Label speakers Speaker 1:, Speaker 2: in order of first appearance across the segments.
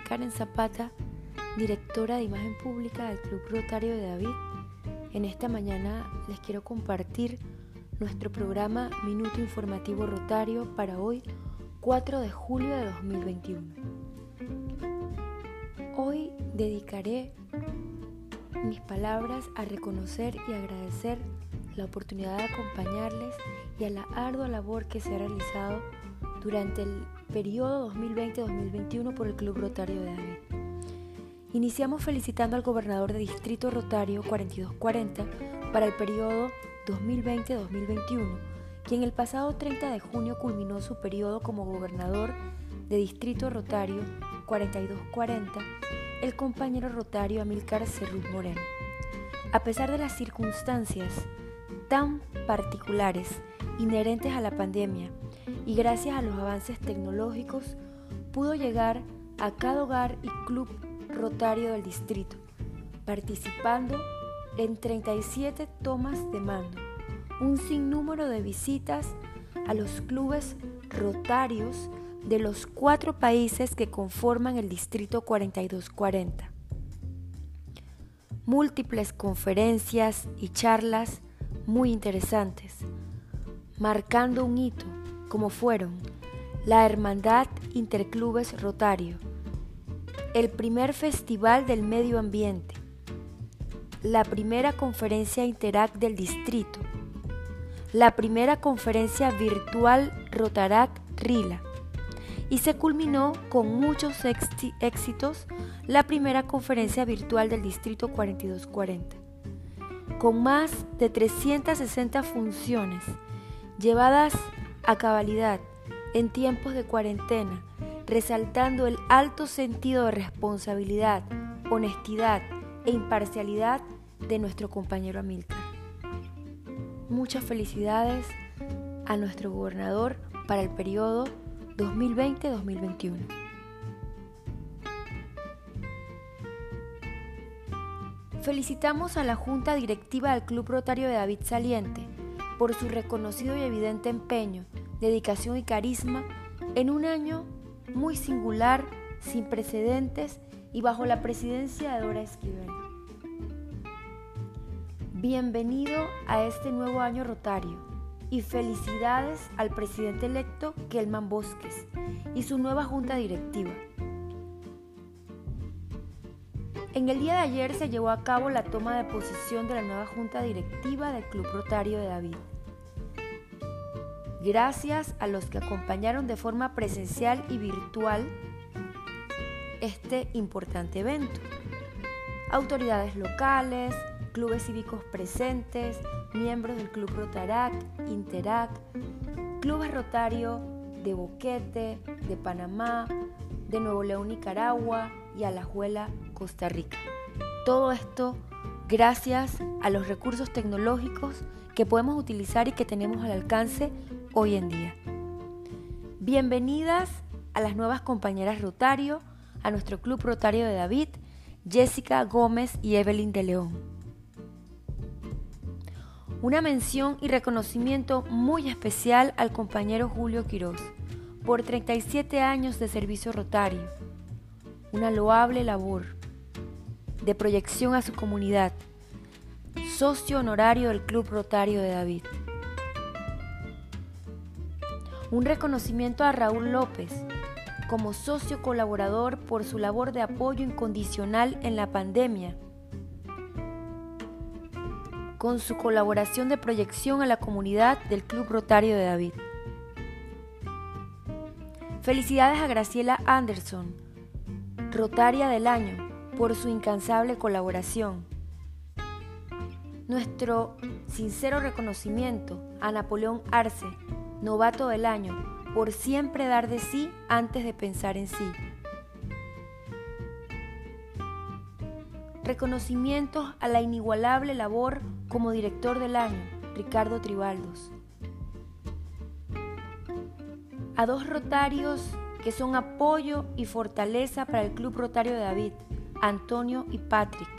Speaker 1: Karen Zapata, directora de imagen pública del Club Rotario de David. En esta mañana les quiero compartir nuestro programa Minuto Informativo Rotario para hoy, 4 de julio de 2021. Hoy dedicaré mis palabras a reconocer y agradecer la oportunidad de acompañarles y a la ardua labor que se ha realizado durante el periodo 2020-2021 por el Club Rotario de David. Iniciamos felicitando al gobernador de Distrito Rotario 4240 para el periodo 2020-2021, quien el pasado 30 de junio culminó su periodo como gobernador de Distrito Rotario 4240, el compañero rotario Amílcar Cerruz Moreno. A pesar de las circunstancias tan particulares inherentes a la pandemia y gracias a los avances tecnológicos pudo llegar a cada hogar y club rotario del distrito, participando en 37 tomas de mando, un sinnúmero de visitas a los clubes rotarios de los cuatro países que conforman el Distrito 4240. Múltiples conferencias y charlas muy interesantes, marcando un hito como fueron la Hermandad Interclubes Rotario, el primer Festival del Medio Ambiente, la primera conferencia Interac del Distrito, la primera conferencia virtual Rotarac Rila y se culminó con muchos éxitos la primera conferencia virtual del Distrito 4240, con más de 360 funciones llevadas a cabalidad en tiempos de cuarentena, resaltando el alto sentido de responsabilidad, honestidad e imparcialidad de nuestro compañero Amilcar. Muchas felicidades a nuestro gobernador para el periodo 2020-2021. Felicitamos a la Junta Directiva del Club Rotario de David Saliente por su reconocido y evidente empeño, dedicación y carisma en un año muy singular, sin precedentes y bajo la presidencia de Dora Esquivel. Bienvenido a este nuevo año rotario y felicidades al presidente electo Kelman Bosques y su nueva junta directiva. En el día de ayer se llevó a cabo la toma de posesión de la nueva junta directiva del Club Rotario de David. Gracias a los que acompañaron de forma presencial y virtual este importante evento. Autoridades locales, clubes cívicos presentes, miembros del Club Rotarac, Interac, clubes Rotario de Boquete, de Panamá, de Nuevo León, Nicaragua y Alajuela, Costa Rica. Todo esto gracias a los recursos tecnológicos que podemos utilizar y que tenemos al alcance hoy en día. Bienvenidas a las nuevas compañeras Rotario, a nuestro Club Rotario de David, Jessica Gómez y Evelyn de León. Una mención y reconocimiento muy especial al compañero Julio Quirós por 37 años de servicio rotario. Una loable labor de proyección a su comunidad. Socio honorario del Club Rotario de David. Un reconocimiento a Raúl López como socio colaborador por su labor de apoyo incondicional en la pandemia con su colaboración de proyección a la comunidad del Club Rotario de David. Felicidades a Graciela Anderson, Rotaria del Año, por su incansable colaboración. Nuestro sincero reconocimiento a Napoleón Arce, Novato del Año, por siempre dar de sí antes de pensar en sí. Reconocimientos a la inigualable labor como director del año, Ricardo Tribaldos. A dos rotarios que son apoyo y fortaleza para el Club Rotario de David, Antonio y Patrick.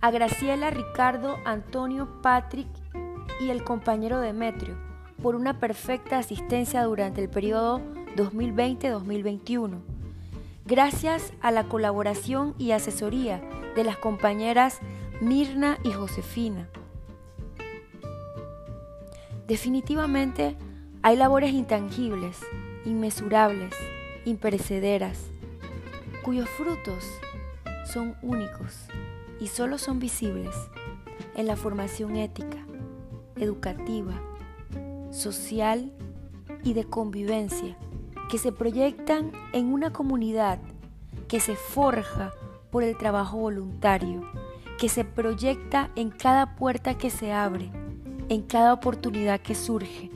Speaker 1: A Graciela, Ricardo, Antonio, Patrick y el compañero Demetrio por una perfecta asistencia durante el periodo 2020-2021 gracias a la colaboración y asesoría de las compañeras Mirna y Josefina. Definitivamente hay labores intangibles, inmesurables, imperecederas, cuyos frutos son únicos y solo son visibles en la formación ética, educativa, social y de convivencia que se proyectan en una comunidad que se forja por el trabajo voluntario, que se proyecta en cada puerta que se abre, en cada oportunidad que surge,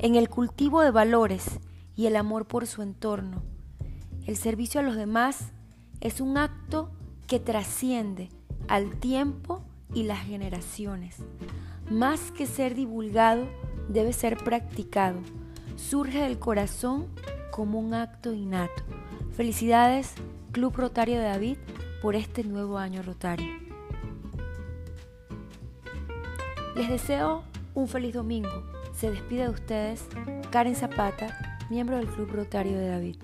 Speaker 1: en el cultivo de valores y el amor por su entorno. El servicio a los demás es un acto que trasciende al tiempo y las generaciones. Más que ser divulgado, debe ser practicado. Surge del corazón como un acto innato. Felicidades, Club Rotario de David, por este nuevo año rotario. Les deseo un feliz domingo. Se despide de ustedes Karen Zapata, miembro del Club Rotario de David.